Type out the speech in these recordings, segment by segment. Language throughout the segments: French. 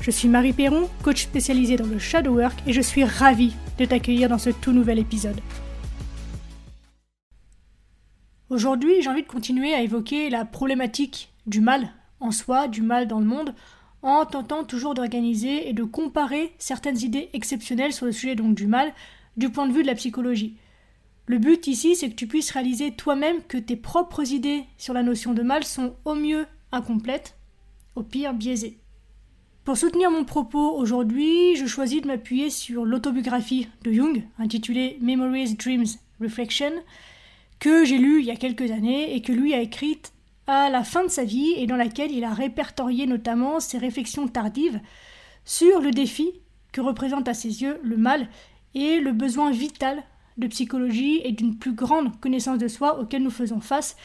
Je suis Marie Perron, coach spécialisée dans le shadow work et je suis ravie de t'accueillir dans ce tout nouvel épisode. Aujourd'hui, j'ai envie de continuer à évoquer la problématique du mal en soi, du mal dans le monde, en tentant toujours d'organiser et de comparer certaines idées exceptionnelles sur le sujet du mal du point de vue de la psychologie. Le but ici, c'est que tu puisses réaliser toi-même que tes propres idées sur la notion de mal sont au mieux incomplètes, au pire biaisées. Pour soutenir mon propos aujourd'hui, je choisis de m'appuyer sur l'autobiographie de Jung, intitulée Memories, Dreams, Reflection, que j'ai lue il y a quelques années et que lui a écrite à la fin de sa vie et dans laquelle il a répertorié notamment ses réflexions tardives sur le défi que représente à ses yeux le mal et le besoin vital de psychologie et d'une plus grande connaissance de soi auquel nous faisons face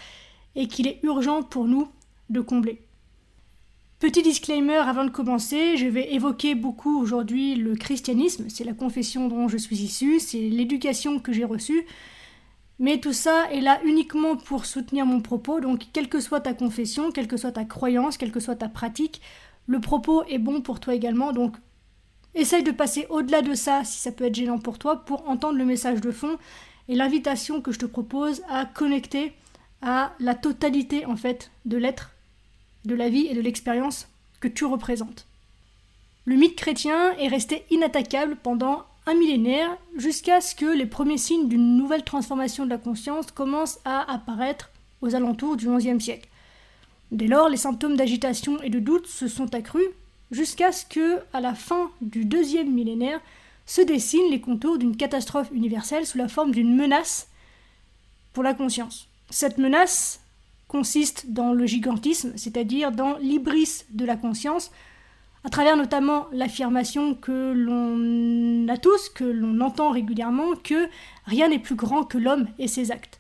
et qu'il est urgent pour nous de combler. Petit disclaimer avant de commencer, je vais évoquer beaucoup aujourd'hui le christianisme, c'est la confession dont je suis issue, c'est l'éducation que j'ai reçue, mais tout ça est là uniquement pour soutenir mon propos, donc quelle que soit ta confession, quelle que soit ta croyance, quelle que soit ta pratique, le propos est bon pour toi également, donc essaye de passer au-delà de ça si ça peut être gênant pour toi pour entendre le message de fond et l'invitation que je te propose à connecter à la totalité en fait de l'être de la vie et de l'expérience que tu représentes. Le mythe chrétien est resté inattaquable pendant un millénaire jusqu'à ce que les premiers signes d'une nouvelle transformation de la conscience commencent à apparaître aux alentours du XIe siècle. Dès lors, les symptômes d'agitation et de doute se sont accrus jusqu'à ce que, à la fin du deuxième millénaire, se dessinent les contours d'une catastrophe universelle sous la forme d'une menace pour la conscience. Cette menace consiste dans le gigantisme, c'est-à-dire dans l'ibris de la conscience, à travers notamment l'affirmation que l'on a tous, que l'on entend régulièrement, que rien n'est plus grand que l'homme et ses actes.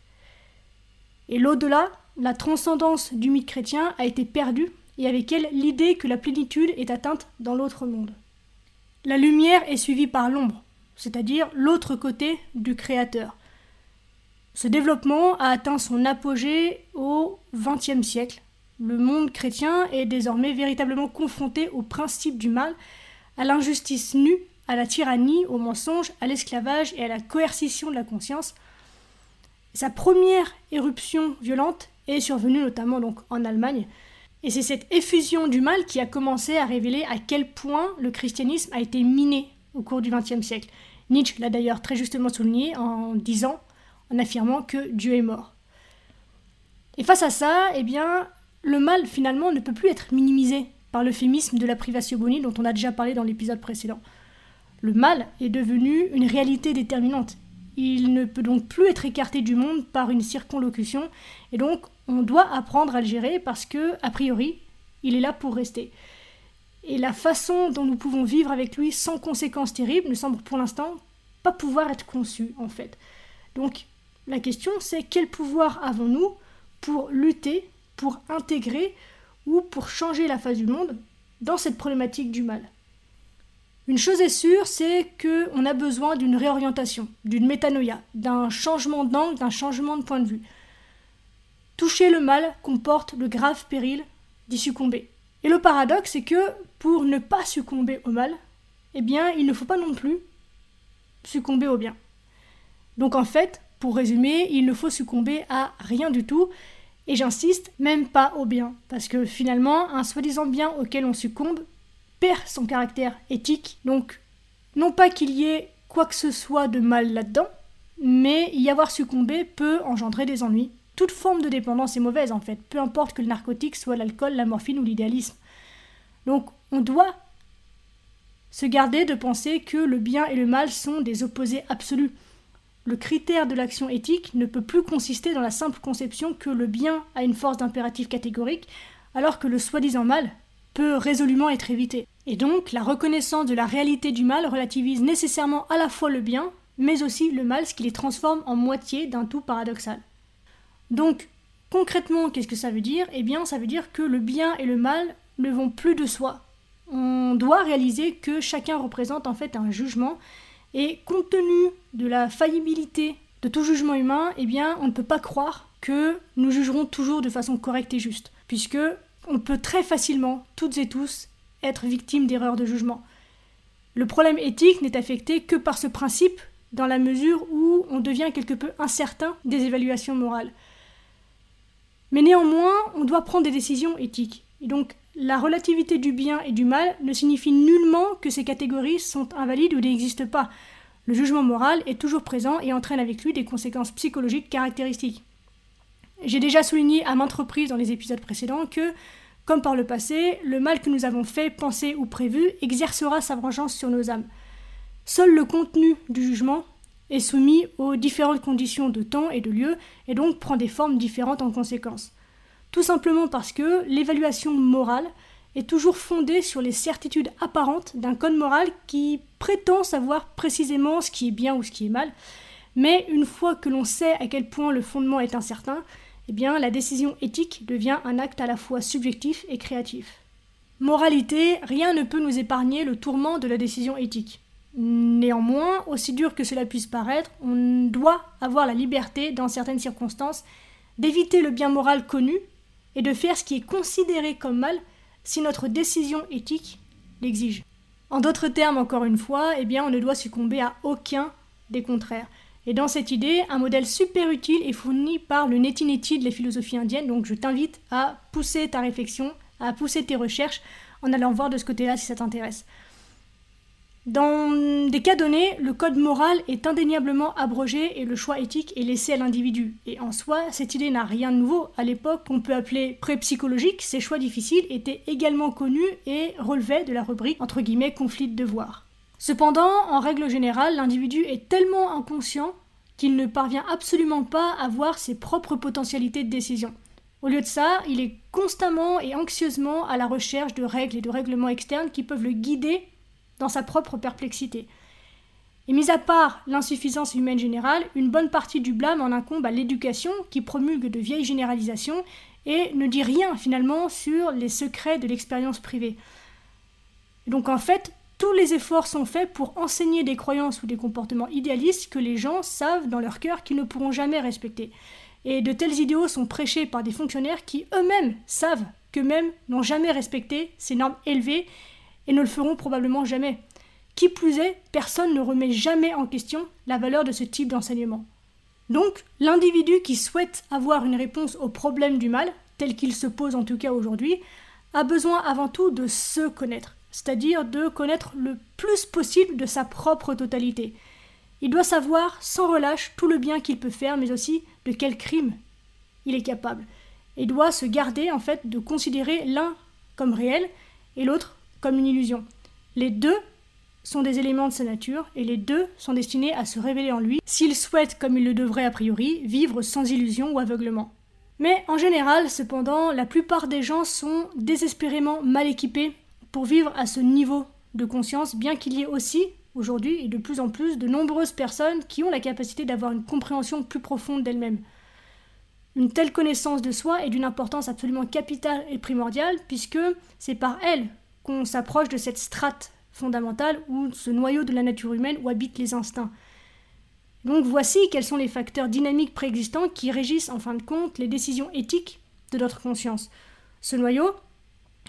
Et l'au-delà, la transcendance du mythe chrétien a été perdue, et avec elle l'idée que la plénitude est atteinte dans l'autre monde. La lumière est suivie par l'ombre, c'est-à-dire l'autre côté du Créateur. Ce développement a atteint son apogée au XXe siècle. Le monde chrétien est désormais véritablement confronté au principe du mal, à l'injustice nue, à la tyrannie, au mensonge, à l'esclavage et à la coercition de la conscience. Sa première éruption violente est survenue notamment en Allemagne, et c'est cette effusion du mal qui a commencé à révéler à quel point le christianisme a été miné au cours du XXe siècle. Nietzsche l'a d'ailleurs très justement souligné en disant en affirmant que Dieu est mort. Et face à ça, eh bien, le mal finalement ne peut plus être minimisé par l'euphémisme de la privatio boni dont on a déjà parlé dans l'épisode précédent. Le mal est devenu une réalité déterminante. Il ne peut donc plus être écarté du monde par une circonlocution, et donc on doit apprendre à le gérer parce que, a priori, il est là pour rester. Et la façon dont nous pouvons vivre avec lui sans conséquences terribles ne semble pour l'instant pas pouvoir être conçue, en fait. Donc la question, c'est quel pouvoir avons-nous pour lutter, pour intégrer ou pour changer la face du monde dans cette problématique du mal? Une chose est sûre, c'est qu'on a besoin d'une réorientation, d'une métanoïa, d'un changement d'angle, d'un changement de point de vue. Toucher le mal comporte le grave péril d'y succomber. Et le paradoxe, c'est que pour ne pas succomber au mal, eh bien, il ne faut pas non plus succomber au bien. Donc en fait, pour résumer, il ne faut succomber à rien du tout, et j'insiste, même pas au bien, parce que finalement, un soi-disant bien auquel on succombe perd son caractère éthique, donc non pas qu'il y ait quoi que ce soit de mal là-dedans, mais y avoir succombé peut engendrer des ennuis. Toute forme de dépendance est mauvaise en fait, peu importe que le narcotique soit l'alcool, la morphine ou l'idéalisme. Donc on doit se garder de penser que le bien et le mal sont des opposés absolus. Le critère de l'action éthique ne peut plus consister dans la simple conception que le bien a une force d'impératif catégorique, alors que le soi-disant mal peut résolument être évité. Et donc, la reconnaissance de la réalité du mal relativise nécessairement à la fois le bien, mais aussi le mal, ce qui les transforme en moitié d'un tout paradoxal. Donc, concrètement, qu'est-ce que ça veut dire? Eh bien, ça veut dire que le bien et le mal ne vont plus de soi. On doit réaliser que chacun représente en fait un jugement, et compte tenu de la faillibilité de tout jugement humain, eh bien, on ne peut pas croire que nous jugerons toujours de façon correcte et juste, puisque on peut très facilement, toutes et tous, être victime d'erreurs de jugement. Le problème éthique n'est affecté que par ce principe, dans la mesure où on devient quelque peu incertain des évaluations morales. Mais néanmoins, on doit prendre des décisions éthiques. Et donc, la relativité du bien et du mal ne signifie nullement que ces catégories sont invalides ou n'existent pas. Le jugement moral est toujours présent et entraîne avec lui des conséquences psychologiques caractéristiques. J'ai déjà souligné à maintes reprises dans les épisodes précédents que, comme par le passé, le mal que nous avons fait, pensé ou prévu exercera sa vengeance sur nos âmes. Seul le contenu du jugement est soumis aux différentes conditions de temps et de lieu et donc prend des formes différentes en conséquence. Tout simplement parce que l'évaluation morale est toujours fondée sur les certitudes apparentes d'un code moral qui prétend savoir précisément ce qui est bien ou ce qui est mal, mais une fois que l'on sait à quel point le fondement est incertain, eh bien la décision éthique devient un acte à la fois subjectif et créatif. Moralité, rien ne peut nous épargner le tourment de la décision éthique. Néanmoins, aussi dur que cela puisse paraître, on doit avoir la liberté, dans certaines circonstances, d'éviter le bien moral connu et de faire ce qui est considéré comme mal si notre décision éthique l'exige. En d'autres termes, encore une fois, eh bien, on ne doit succomber à aucun des contraires. Et dans cette idée, un modèle super utile est fourni par le Neti Neti de la philosophie indienne, donc je t'invite à pousser ta réflexion, à pousser tes recherches en allant voir de ce côté-là si ça t'intéresse. Dans des cas donnés, le code moral est indéniablement abrogé et le choix éthique est laissé à l'individu. Et en soi, cette idée n'a rien de nouveau. À l'époque qu'on peut appeler pré-psychologique, ces choix difficiles étaient également connus et relevaient de la rubrique entre guillemets conflit de devoir. Cependant, en règle générale, l'individu est tellement inconscient qu'il ne parvient absolument pas à voir ses propres potentialités de décision. Au lieu de ça, il est constamment et anxieusement à la recherche de règles et de règlements externes qui peuvent le guider dans sa propre perplexité. Et mis à part l'insuffisance humaine générale, une bonne partie du blâme en incombe à l'éducation qui promulgue de vieilles généralisations et ne dit rien finalement sur les secrets de l'expérience privée. Donc en fait, tous les efforts sont faits pour enseigner des croyances ou des comportements idéalistes que les gens savent dans leur cœur qu'ils ne pourront jamais respecter. Et de tels idéaux sont prêchés par des fonctionnaires qui eux-mêmes savent qu'eux-mêmes n'ont jamais respecté ces normes élevées et ne le feront probablement jamais. Qui plus est, personne ne remet jamais en question la valeur de ce type d'enseignement. Donc, l'individu qui souhaite avoir une réponse au problème du mal, tel qu'il se pose en tout cas aujourd'hui, a besoin avant tout de se connaître, c'est-à-dire de connaître le plus possible de sa propre totalité. Il doit savoir sans relâche tout le bien qu'il peut faire, mais aussi de quel crime il est capable. Et doit se garder en fait de considérer l'un comme réel et l'autre comme une illusion. Les deux sont des éléments de sa nature et les deux sont destinés à se révéler en lui s'il souhaite, comme il le devrait a priori, vivre sans illusion ou aveuglement. Mais en général, cependant, la plupart des gens sont désespérément mal équipés pour vivre à ce niveau de conscience, bien qu'il y ait aussi, aujourd'hui et de plus en plus, de nombreuses personnes qui ont la capacité d'avoir une compréhension plus profonde d'elles-mêmes. Une telle connaissance de soi est d'une importance absolument capitale et primordiale, puisque c'est par elle qu'on s'approche de cette strate fondamentale ou ce noyau de la nature humaine où habitent les instincts. Donc voici quels sont les facteurs dynamiques préexistants qui régissent en fin de compte les décisions éthiques de notre conscience. Ce noyau,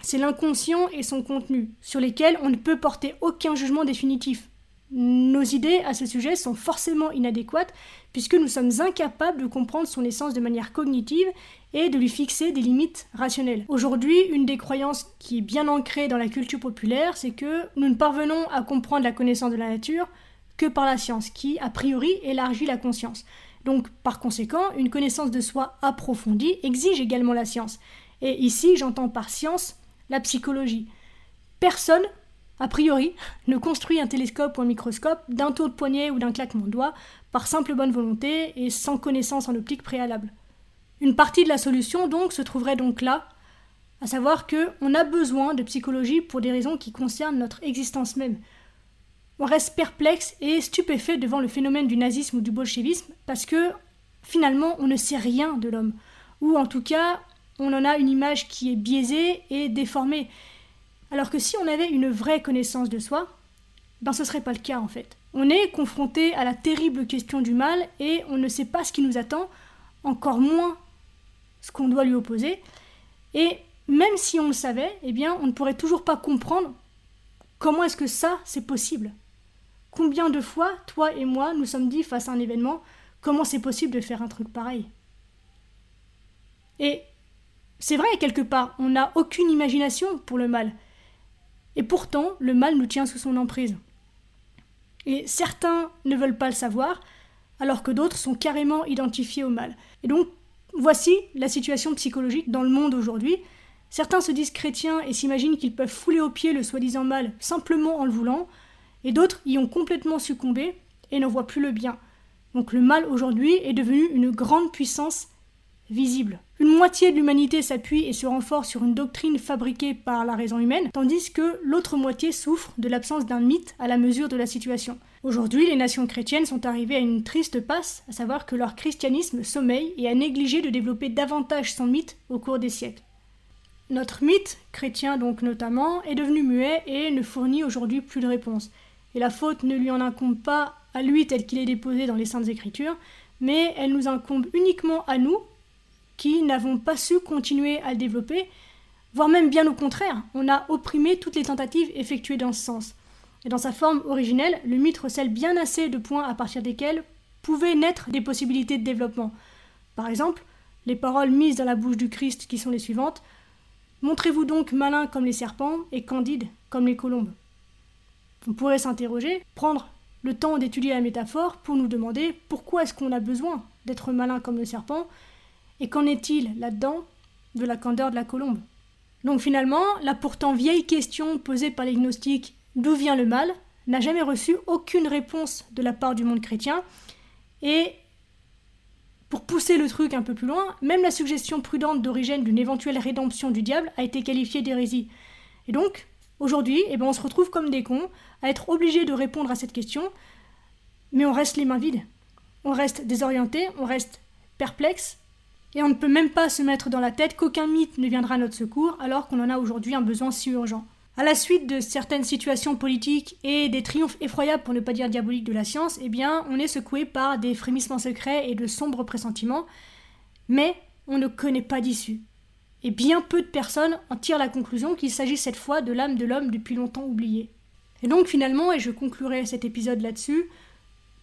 c'est l'inconscient et son contenu, sur lesquels on ne peut porter aucun jugement définitif. Nos idées à ce sujet sont forcément inadéquates puisque nous sommes incapables de comprendre son essence de manière cognitive et de lui fixer des limites rationnelles. Aujourd'hui, une des croyances qui est bien ancrée dans la culture populaire, c'est que nous ne parvenons à comprendre la connaissance de la nature que par la science, qui, a priori, élargit la conscience. Donc, par conséquent, une connaissance de soi approfondie exige également la science. Et ici, j'entends par science la psychologie. Personne, a priori, ne construit un télescope ou un microscope d'un tour de poignet ou d'un claquement de doigts par simple bonne volonté et sans connaissance en optique préalable. Une partie de la solution donc se trouverait donc là, à savoir que on a besoin de psychologie pour des raisons qui concernent notre existence même. on reste perplexe et stupéfait devant le phénomène du nazisme ou du bolchevisme parce que finalement on ne sait rien de l'homme. Ou en tout cas, on en a une image qui est biaisée et déformée. Alors que si on avait une vraie connaissance de soi, ben ce serait pas le cas en fait. On est confronté à la terrible question du mal et on ne sait pas ce qui nous attend, encore moins ce qu'on doit lui opposer. Et même si on le savait, eh bien, on ne pourrait toujours pas comprendre comment est-ce que ça, c'est possible. Combien de fois, toi et moi, nous sommes dit face à un événement, comment c'est possible de faire un truc pareil? Et c'est vrai, quelque part, on n'a aucune imagination pour le mal. Et pourtant, le mal nous tient sous son emprise. Et certains ne veulent pas le savoir, alors que d'autres sont carrément identifiés au mal. Et donc, voici la situation psychologique dans le monde aujourd'hui. Certains se disent chrétiens et s'imaginent qu'ils peuvent fouler aux pieds le soi-disant mal simplement en le voulant, et d'autres y ont complètement succombé et n'en voient plus le bien. Donc le mal aujourd'hui est devenu une grande puissance Une moitié de l'humanité s'appuie et se renforce sur une doctrine fabriquée par la raison humaine, tandis que l'autre moitié souffre de l'absence d'un mythe à la mesure de la situation. Aujourd'hui, les nations chrétiennes sont arrivées à une triste passe, à savoir que leur christianisme sommeille et a négligé de développer davantage son mythe au cours des siècles. Notre mythe, chrétien donc notamment, est devenu muet et ne fournit aujourd'hui plus de réponse et la faute ne lui en incombe pas à lui tel qu'il est déposé dans les Saintes Écritures, mais elle nous incombe uniquement à nous, qui n'avons pas su continuer à le développer, voire même bien au contraire, on a opprimé toutes les tentatives effectuées dans ce sens. Et dans sa forme originelle, le mythe recèle bien assez de points à partir desquels pouvaient naître des possibilités de développement. Par exemple, les paroles mises dans la bouche du Christ qui sont les suivantes Montrez-vous donc malin comme les serpents et candide comme les colombes. On pourrait s'interroger, prendre le temps d'étudier la métaphore pour nous demander pourquoi est-ce qu'on a besoin d'être malin comme le serpent et qu'en est-il là-dedans de la candeur de la colombe? Donc finalement, la pourtant vieille question posée par les gnostiques d'où vient le mal? n'a jamais reçu aucune réponse de la part du monde chrétien et pour pousser le truc un peu plus loin, même la suggestion prudente d'origine d'une éventuelle rédemption du diable a été qualifiée d'hérésie. Et donc, Aujourd'hui, eh ben, on se retrouve comme des cons à être obligés de répondre à cette question, mais on reste les mains vides. On reste désorienté, on reste perplexe, et on ne peut même pas se mettre dans la tête qu'aucun mythe ne viendra à notre secours alors qu'on en a aujourd'hui un besoin si urgent. À la suite de certaines situations politiques et des triomphes effroyables, pour ne pas dire diaboliques, de la science, eh bien, on est secoué par des frémissements secrets et de sombres pressentiments, mais on ne connaît pas d'issue et bien peu de personnes en tirent la conclusion qu'il s'agit cette fois de l'âme de l'homme depuis longtemps oublié. Et donc finalement, et je conclurai cet épisode là-dessus,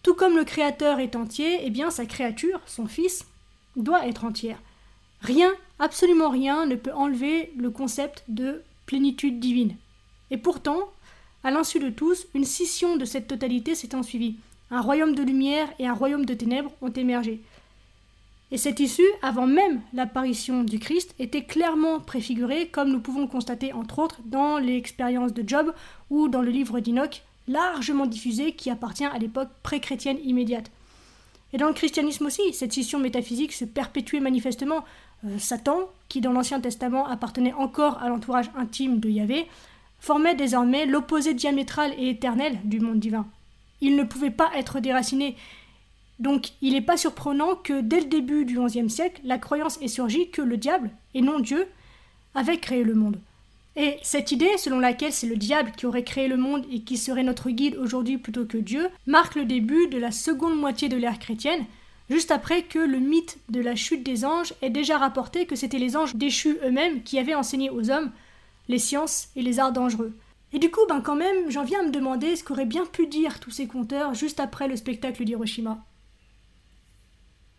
tout comme le Créateur est entier, eh bien sa créature, son Fils, doit être entière. Rien, absolument rien, ne peut enlever le concept de plénitude divine. Et pourtant, à l'insu de tous, une scission de cette totalité s'est ensuivie. Un royaume de lumière et un royaume de ténèbres ont émergé. Et cette issue, avant même l'apparition du Christ, était clairement préfigurée, comme nous pouvons le constater entre autres dans l'expérience de Job ou dans le livre d'Enoch, largement diffusé qui appartient à l'époque pré-chrétienne immédiate. Et dans le christianisme aussi, cette scission métaphysique se perpétuait manifestement. Euh, Satan, qui dans l'Ancien Testament appartenait encore à l'entourage intime de Yahvé, formait désormais l'opposé diamétral et éternel du monde divin. Il ne pouvait pas être déraciné, donc il n'est pas surprenant que dès le début du XIe siècle, la croyance ait surgi que le diable, et non Dieu, avait créé le monde. Et cette idée, selon laquelle c'est le diable qui aurait créé le monde et qui serait notre guide aujourd'hui plutôt que Dieu, marque le début de la seconde moitié de l'ère chrétienne, juste après que le mythe de la chute des anges ait déjà rapporté que c'était les anges déchus eux-mêmes qui avaient enseigné aux hommes les sciences et les arts dangereux. Et du coup, ben quand même, j'en viens à me demander ce qu'auraient bien pu dire tous ces conteurs juste après le spectacle d'Hiroshima.